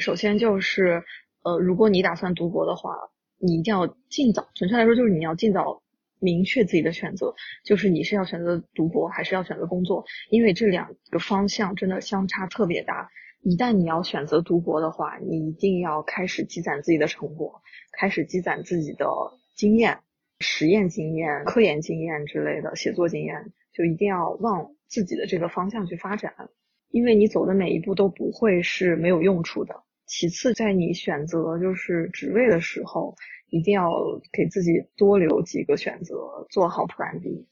[SPEAKER 2] 首先就是，呃，如果你打算读博的话，你一定要尽早，准确来说就是你要尽早明确自己的选择，就是你是要选择读博还是要选择工作，因为这两个方向真的相差特别大。一旦你要选择读博的话，你一定要开始积攒自己的成果，开始积攒自己的经验、实验经验、科研经验之类的写作经验，就一定要往自己的这个方向去发展，因为你走的每一步都不会是没有用处的。其次，在你选择就是职位的时候，一定要给自己多留几个选择，做好 Plan B。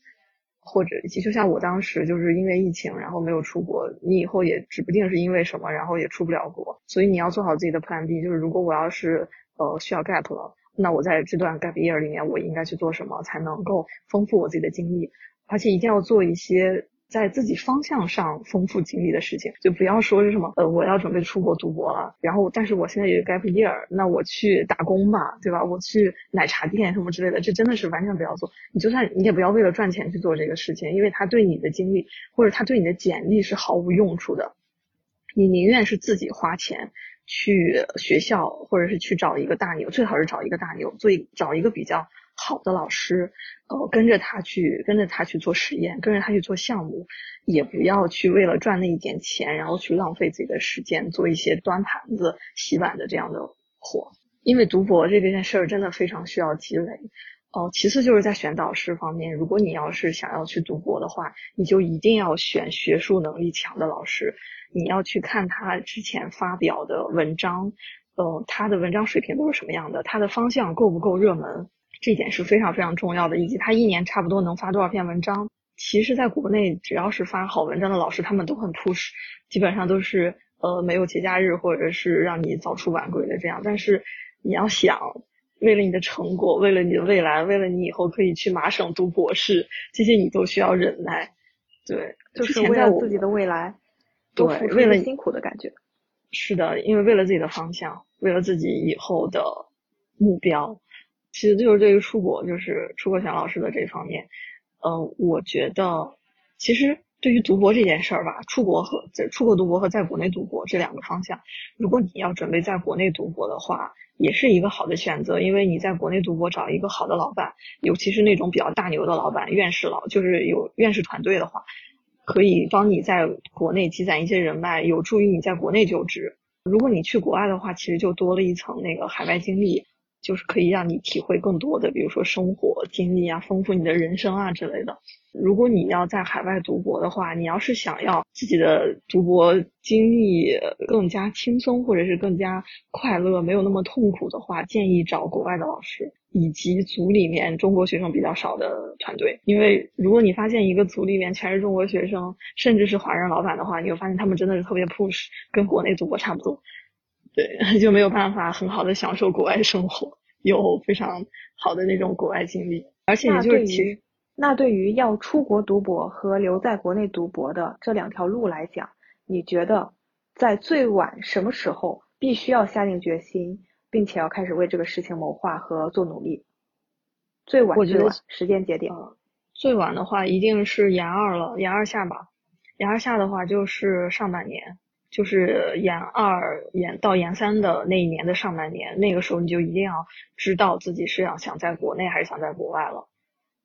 [SPEAKER 2] 或者，就像我当时就是因为疫情，然后没有出国，你以后也指不定是因为什么，然后也出不了国，所以你要做好自己的 Plan B。就是如果我要是呃需要 gap 了，那我在这段 gap year 里面，我应该去做什么才能够丰富我自己的经历，而且一定要做一些。在自己方向上丰富经历的事情，就不要说是什么呃，我要准备出国读博了，然后但是我现在有 gap year，那我去打工吧，对吧？我去奶茶店什么之类的，这真的是完全不要做。你就算你也不要为了赚钱去做这个事情，因为他对你的经历或者他对你的简历是毫无用处的。你宁愿是自己花钱去学校，或者是去找一个大牛，最好是找一个大牛，做一找一个比较。好的老师，呃，跟着他去，跟着他去做实验，跟着他去做项目，也不要去为了赚那一点钱，然后去浪费自己的时间做一些端盘子、洗碗的这样的活。因为读博这件事儿真的非常需要积累。哦，其次就是在选导师方面，如果你要是想要去读博的话，你就一定要选学术能力强的老师。你要去看他之前发表的文章，呃，他的文章水平都是什么样的，他的方向够不够热门。这一点是非常非常重要的，以及他一年差不多能发多少篇文章。其实，在国内只要是发好文章的老师，他们都很 push，基本上都是呃没有节假日或者是让你早出晚归的这样。但是你要想，为了你的成果，为了你的未来，为了你以后可以去麻省读博士，这些你都需要忍耐。对，
[SPEAKER 4] 就是为了自己的未来，
[SPEAKER 2] 对，为了
[SPEAKER 4] 辛苦的感觉。
[SPEAKER 2] 是的，因为为了自己的方向，为了自己以后的目标。其实就是对于出国，就是出国选老师的这方面，呃，我觉得其实对于读博这件事儿吧，出国和在出国读博和在国内读博这两个方向，如果你要准备在国内读博的话，也是一个好的选择，因为你在国内读博找一个好的老板，尤其是那种比较大牛的老板，院士老就是有院士团队的话，可以帮你在国内积攒一些人脉，有助于你在国内就职。如果你去国外的话，其实就多了一层那个海外经历。就是可以让你体会更多的，比如说生活经历啊，丰富你的人生啊之类的。如果你要在海外读博的话，你要是想要自己的读博经历更加轻松或者是更加快乐，没有那么痛苦的话，建议找国外的老师以及组里面中国学生比较少的团队。因为如果你发现一个组里面全是中国学生，甚至是华人老板的话，你会发现他们真的是特别 push，跟国内读博差不多。对，就没有办法很好的享受国外生活，有非常好的那种国外经历。而且就是其实，
[SPEAKER 4] 那对于要出国读博和留在国内读博的这两条路来讲，你觉得在最晚什么时候必须要下定决心，并且要开始为这个事情谋划和做努力？最晚，
[SPEAKER 2] 我觉得
[SPEAKER 4] 时间节点，
[SPEAKER 2] 最晚的话一定是研二了，研二下吧。研二下的话就是上半年。就是研二研到研三的那一年的上半年，那个时候你就一定要知道自己是要想在国内还是想在国外了。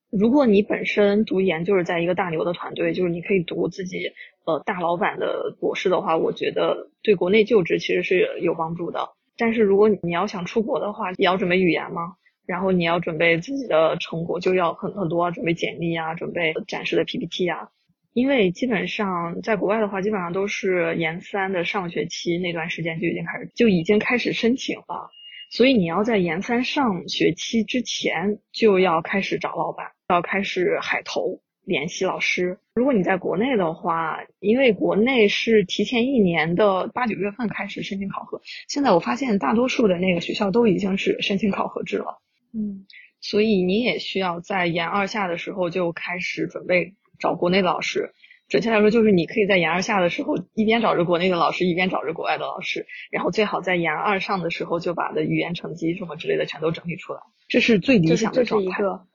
[SPEAKER 2] 如果你本身读研就是在一个大牛的团队，就是你可以读自己呃大老板的博士的话，我觉得对国内就职其实是有帮助的。但是如果你要想出国的话，也要准备语言嘛，然后你要准备自己的成果，就要很很多准备简历啊，准备展示的 PPT 啊。因为基本上在国外的话，基本上都是研三的上学期那段时间就已经开始就已经开始申请了，所以你要在研三上学期之前就要开始找老板，要开始海投联系老师。如果你在国内的话，因为国内是提前一年的八九月份开始申请考核，现在我发现大多数的那个学校都已经是申请考核制了，
[SPEAKER 4] 嗯，
[SPEAKER 2] 所以你也需要在研二下的时候就开始准备。找国内的老师，准确来说就是你可以在研二下的时候一边找着国内的老师，一边找着国外的老师，然后最好在研二上的时候就把的语言成绩什么之类的全都整理出来，这是最理想的
[SPEAKER 4] 状态。这是一个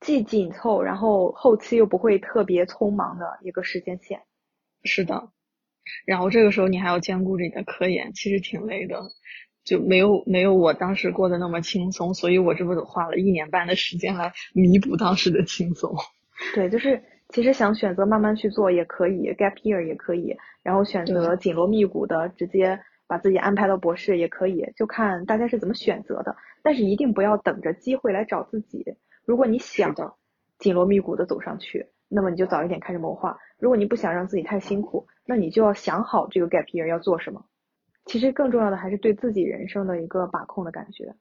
[SPEAKER 4] 既紧凑，然后后期又不会特别匆忙的一个时间线。
[SPEAKER 2] 是的，然后这个时候你还要兼顾着你的科研，其实挺累的。就没有没有我当时过得那么轻松，所以我这不花了一年半的时间来弥补当时的轻松。
[SPEAKER 4] 对，就是其实想选择慢慢去做也可以，gap year 也可以，然后选择紧锣密鼓的直接把自己安排到博士也可以，就看大家是怎么选择的。但是一定不要等着机会来找自己。如果你想紧锣密鼓的走上去，那么你就早一点开始谋划。如果你不想让自己太辛苦，那你就要想好这个 gap year 要做什么。其实更重要的还是对自己人生的一个把控的感觉。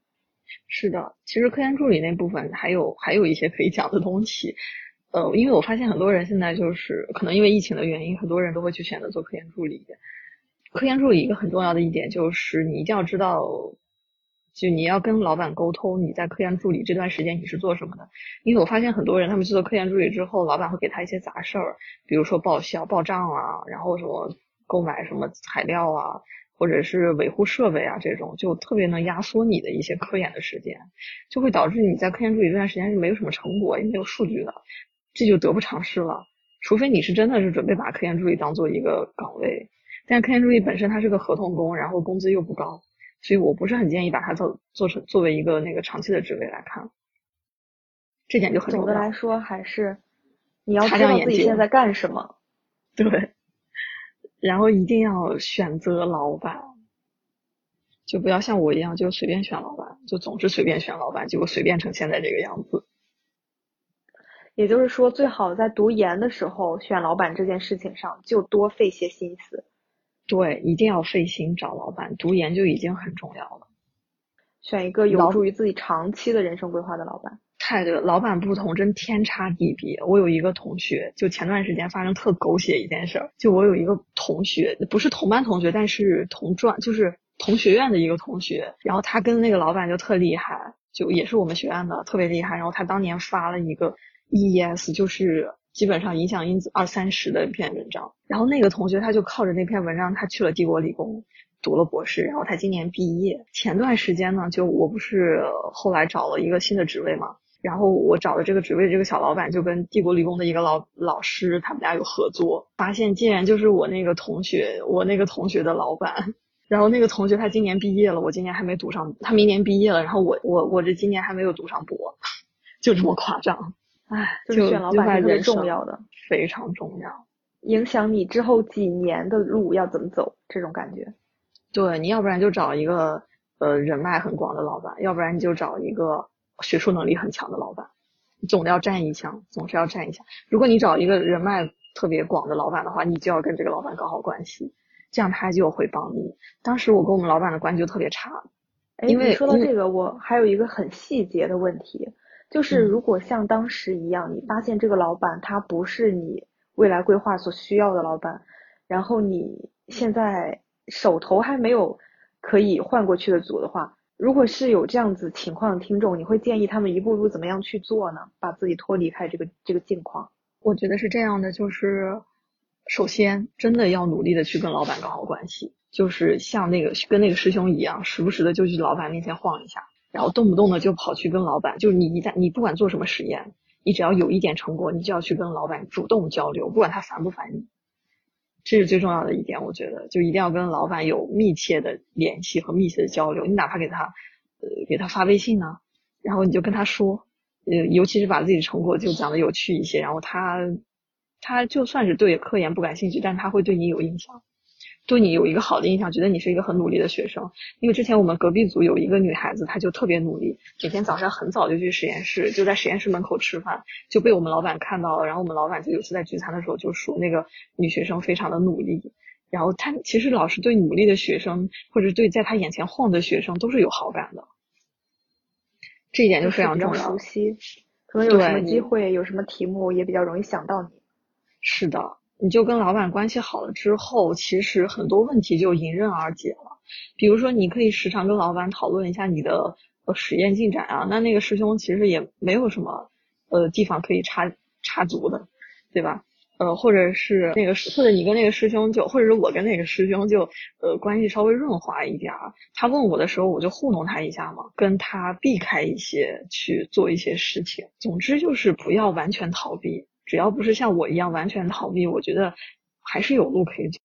[SPEAKER 2] 是的，其实科研助理那部分还有还有一些可以讲的东西。呃，因为我发现很多人现在就是可能因为疫情的原因，很多人都会去选择做科研助理。科研助理一个很重要的一点就是你一定要知道，就你要跟老板沟通你在科研助理这段时间你是做什么的。因为我发现很多人他们去做科研助理之后，老板会给他一些杂事儿，比如说报销、报账啊，然后什么购买什么材料啊，或者是维护设备啊这种，就特别能压缩你的一些科研的时间，就会导致你在科研助理这段时间是没有什么成果，也没有数据的。这就得不偿失了，除非你是真的是准备把科研助理当做一个岗位，但科研助理本身它是个合同工，然后工资又不高，所以我不是很建议把它做做成作为一个那个长期的职位来看，这点就很
[SPEAKER 4] 总的来说还是你要知道自己现在干什么，
[SPEAKER 2] 对，然后一定要选择老板，就不要像我一样就随便选老板，就总是随便选老板，结果随便成现在这个样子。
[SPEAKER 4] 也就是说，最好在读研的时候选老板这件事情上就多费些心思。
[SPEAKER 2] 对，一定要费心找老板。读研就已经很重要了。
[SPEAKER 4] 选一个有助于自己长期的人生规划的老板。
[SPEAKER 2] 太对了，老板不同真天差地别。我有一个同学，就前段时间发生特狗血一件事儿。就我有一个同学，不是同班同学，但是同专，就是同学院的一个同学。然后他跟那个老板就特厉害，就也是我们学院的，特别厉害。然后他当年发了一个。EES 就是基本上影响因子二三十的一篇文章，然后那个同学他就靠着那篇文章，他去了帝国理工读了博士，然后他今年毕业。前段时间呢，就我不是后来找了一个新的职位嘛，然后我找的这个职位这个小老板就跟帝国理工的一个老老师，他们俩有合作，发现竟然就是我那个同学，我那个同学的老板。然后那个同学他今年毕业了，我今年还没读上，他明年毕业了，然后我我我这今年还没有读上博，就这么夸张。唉，
[SPEAKER 4] 就选老板是特别重要的，
[SPEAKER 2] 非常重要，
[SPEAKER 4] 影响你之后几年的路要怎么走，这种感觉。
[SPEAKER 2] 对，你要不然就找一个呃人脉很广的老板，要不然你就找一个学术能力很强的老板，总要占一枪，总是要占一项。如果你找一个人脉特别广的老板的话，你就要跟这个老板搞好关系，这样他就会帮你。当时我跟我们老板的关系就特别差，因为
[SPEAKER 4] 说到这个，我还有一个很细节的问题。就是如果像当时一样，你发现这个老板他不是你未来规划所需要的老板，然后你现在手头还没有可以换过去的组的话，如果是有这样子情况的听众，你会建议他们一步步怎么样去做呢？把自己脱离开这个这个境况？
[SPEAKER 2] 我觉得是这样的，就是首先真的要努力的去跟老板搞好关系，就是像那个跟那个师兄一样，时不时的就去老板面前晃一下。然后动不动的就跑去跟老板，就是你一旦你不管做什么实验，你只要有一点成果，你就要去跟老板主动交流，不管他烦不烦你，这是最重要的一点，我觉得就一定要跟老板有密切的联系和密切的交流。你哪怕给他呃给他发微信呢，然后你就跟他说，呃尤其是把自己的成果就讲的有趣一些，然后他他就算是对科研不感兴趣，但他会对你有印象。对你有一个好的印象，觉得你是一个很努力的学生。因为之前我们隔壁组有一个女孩子，她就特别努力，每天早上很早就去实验室，就在实验室门口吃饭，就被我们老板看到了。然后我们老板就有次在聚餐的时候就说，那个女学生非常的努力。然后他其实老师对努力的学生，或者对在他眼前晃的学生都是有好感的，这一点就非常重要。
[SPEAKER 4] 熟悉，可能有什么机会，有什么题目也比较容易想到你。
[SPEAKER 2] 是的。你就跟老板关系好了之后，其实很多问题就迎刃而解了。比如说，你可以时常跟老板讨论一下你的呃实验进展啊。那那个师兄其实也没有什么呃地方可以插插足的，对吧？呃，或者是那个或者你跟那个师兄就，或者是我跟那个师兄就呃关系稍微润滑一点儿。他问我的时候，我就糊弄他一下嘛，跟他避开一些去做一些事情。总之就是不要完全逃避。只要不是像我一样完全逃避，我觉得还是有路可以走。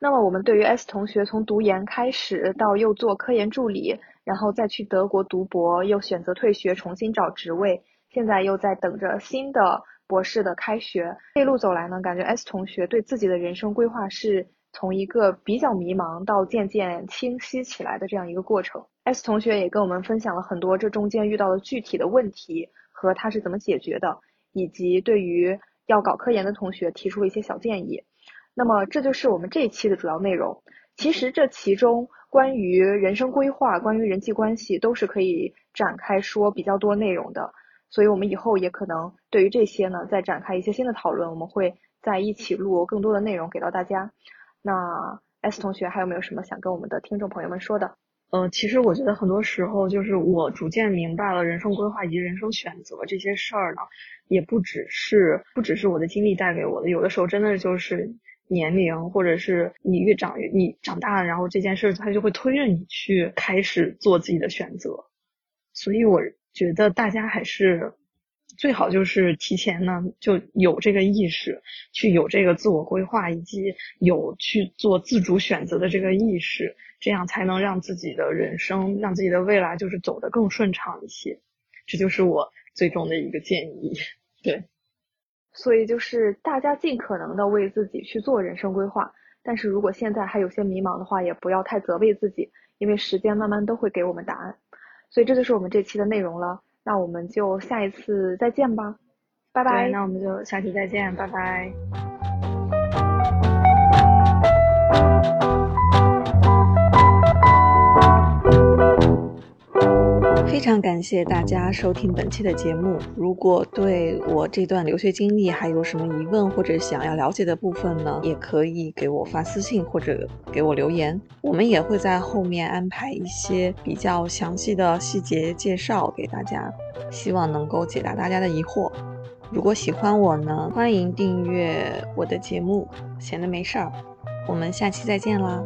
[SPEAKER 4] 那么我们对于 S 同学从读研开始到又做科研助理，然后再去德国读博，又选择退学重新找职位，现在又在等着新的博士的开学，这一路走来呢，感觉 S 同学对自己的人生规划是从一个比较迷茫到渐渐清晰起来的这样一个过程。S 同学也跟我们分享了很多这中间遇到的具体的问题和他是怎么解决的，以及对于要搞科研的同学提出了一些小建议。那么这就是我们这一期的主要内容。其实这其中关于人生规划、关于人际关系都是可以展开说比较多内容的。所以我们以后也可能对于这些呢再展开一些新的讨论，我们会在一起录更多的内容给到大家。那 S 同学还有没有什么想跟我们的听众朋友们说的？
[SPEAKER 2] 呃，其实我觉得很多时候就是我逐渐明白了人生规划以及人生选择这些事儿呢，也不只是不只是我的经历带给我的，有的时候真的就是年龄或者是你越长越你长大了，然后这件事它就会推着你去开始做自己的选择。所以我觉得大家还是最好就是提前呢就有这个意识，去有这个自我规划以及有去做自主选择的这个意识。这样才能让自己的人生，让自己的未来就是走得更顺畅一些，这就是我最终的一个建议。对，
[SPEAKER 4] 所以就是大家尽可能的为自己去做人生规划，但是如果现在还有些迷茫的话，也不要太责备自己，因为时间慢慢都会给我们答案。所以这就是我们这期的内容了，那我们就下一次再见吧，拜拜。
[SPEAKER 2] 那我们就下期再见，拜拜。
[SPEAKER 3] 非常感谢大家收听本期的节目。如果对我这段留学经历还有什么疑问或者想要了解的部分呢，也可以给我发私信或者给我留言。我们也会在后面安排一些比较详细的细节介绍给大家，希望能够解答大家的疑惑。如果喜欢我呢，欢迎订阅我的节目，闲的没事儿。我们下期再见啦！